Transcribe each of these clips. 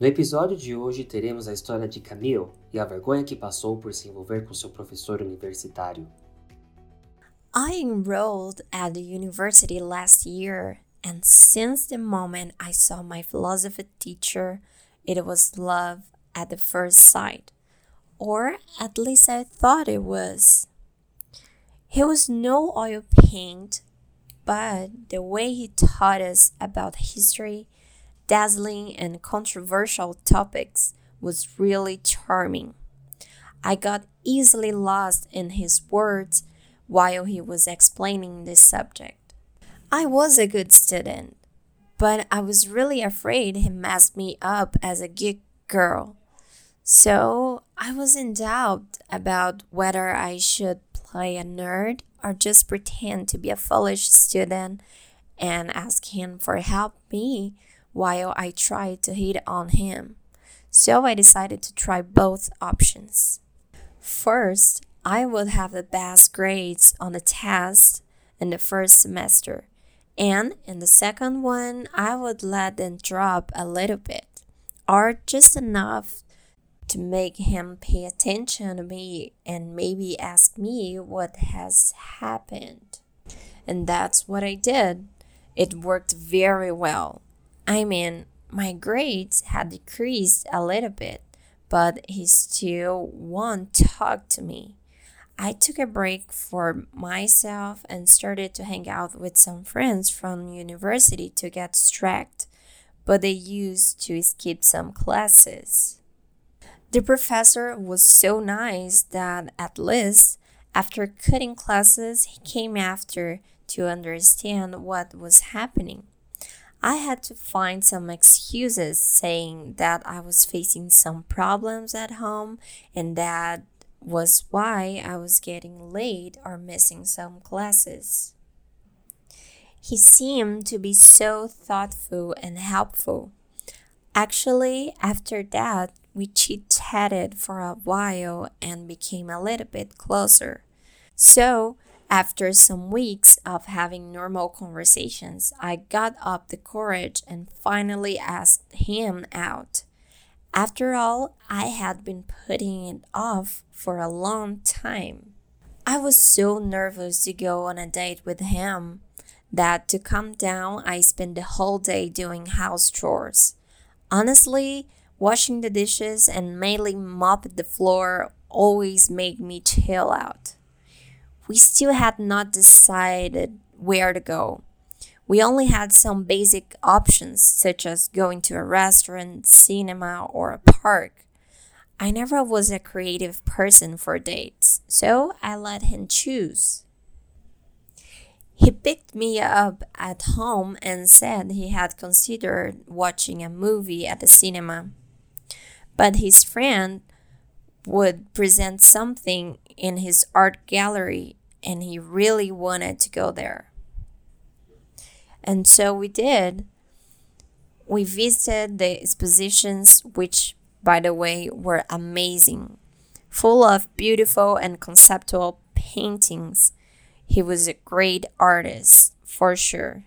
No episódio de hoje teremos a história de Camille e a vergonha que passou por se envolver com seu professor universitário. I enrolled at the university last year, and since the moment I saw my philosophy teacher, it was love at the first sight. Or at least I thought it was. He was no oil paint, but the way he taught us about history dazzling and controversial topics was really charming. I got easily lost in his words while he was explaining this subject. I was a good student, but I was really afraid he messed me up as a geek girl. So I was in doubt about whether I should play a nerd or just pretend to be a foolish student and ask him for help me while I tried to hit on him. So I decided to try both options. First, I would have the best grades on the test in the first semester, and in the second one, I would let them drop a little bit, or just enough to make him pay attention to me and maybe ask me what has happened. And that's what I did. It worked very well. I mean, my grades had decreased a little bit, but he still won't talk to me. I took a break for myself and started to hang out with some friends from university to get distracted, but they used to skip some classes. The professor was so nice that at least after cutting classes, he came after to understand what was happening. I had to find some excuses saying that I was facing some problems at home and that was why I was getting late or missing some classes. He seemed to be so thoughtful and helpful. Actually, after that, we chit chatted for a while and became a little bit closer. So, after some weeks of having normal conversations, I got up the courage and finally asked him out. After all, I had been putting it off for a long time. I was so nervous to go on a date with him that to calm down, I spent the whole day doing house chores. Honestly, washing the dishes and mainly mopping the floor always made me chill out we still had not decided where to go. We only had some basic options, such as going to a restaurant, cinema, or a park. I never was a creative person for dates, so I let him choose. He picked me up at home and said he had considered watching a movie at the cinema. But his friend would present something in his art gallery and he really wanted to go there. And so we did. We visited the expositions, which, by the way, were amazing, full of beautiful and conceptual paintings. He was a great artist, for sure.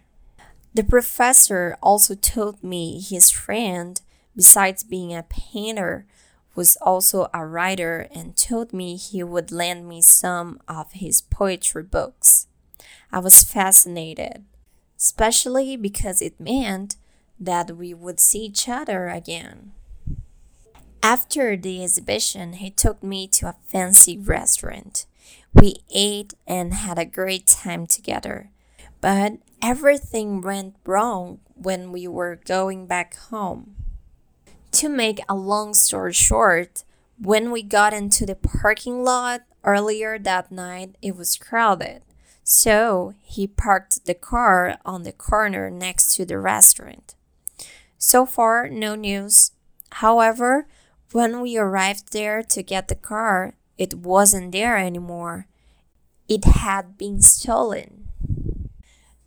The professor also told me his friend, besides being a painter, was also a writer and told me he would lend me some of his poetry books. I was fascinated, especially because it meant that we would see each other again. After the exhibition, he took me to a fancy restaurant. We ate and had a great time together. But everything went wrong when we were going back home. To make a long story short, when we got into the parking lot earlier that night, it was crowded. So he parked the car on the corner next to the restaurant. So far, no news. However, when we arrived there to get the car, it wasn't there anymore. It had been stolen.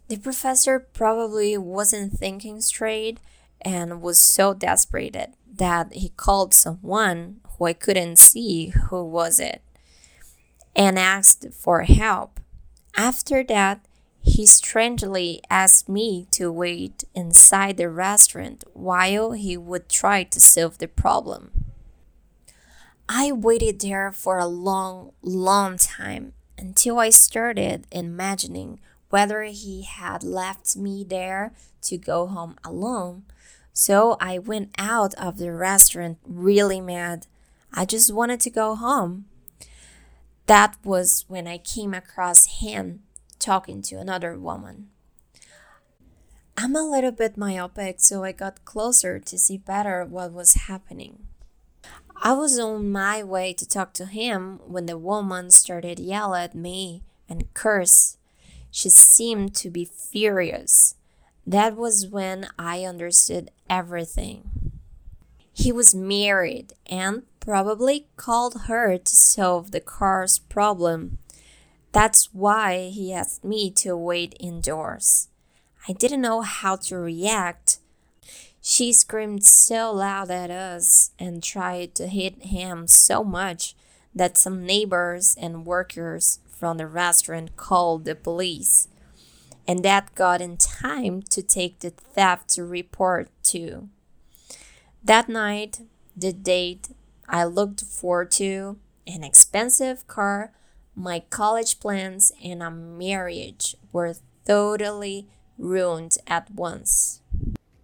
The professor probably wasn't thinking straight and was so desperate that he called someone who I couldn't see who was it and asked for help. After that, He strangely asked me to wait inside the restaurant while he would try to solve the problem. I waited there for a long, long time until I started imagining whether he had left me there to go home alone. So I went out of the restaurant really mad. I just wanted to go home. That was when I came across him talking to another woman. I'm a little bit myopic, so I got closer to see better what was happening. I was on my way to talk to him when the woman started yell at me and curse. She seemed to be furious. That was when I understood everything. He was married and probably called her to solve the car's problem. That's why he asked me to wait indoors. I didn't know how to react. She screamed so loud at us and tried to hit him so much that some neighbors and workers from the restaurant called the police. And that got in time to take the theft report too. That night, the date I looked forward to, an expensive car my college plans and a marriage were totally ruined at once.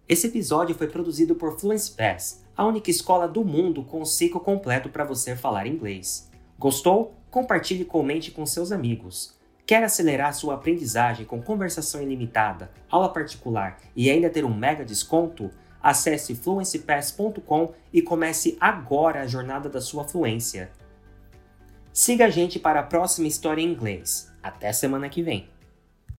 Esse episódio foi produzido por Fluency Pass, a única escola do mundo com o ciclo completo para você falar inglês. Gostou? Compartilhe e comente com seus amigos. Quer acelerar sua aprendizagem com conversação ilimitada, aula particular e ainda ter um mega desconto? Acesse fluencypass.com e comece agora a jornada da sua fluência. Siga a gente para a próxima história em inglês. Até semana que vem!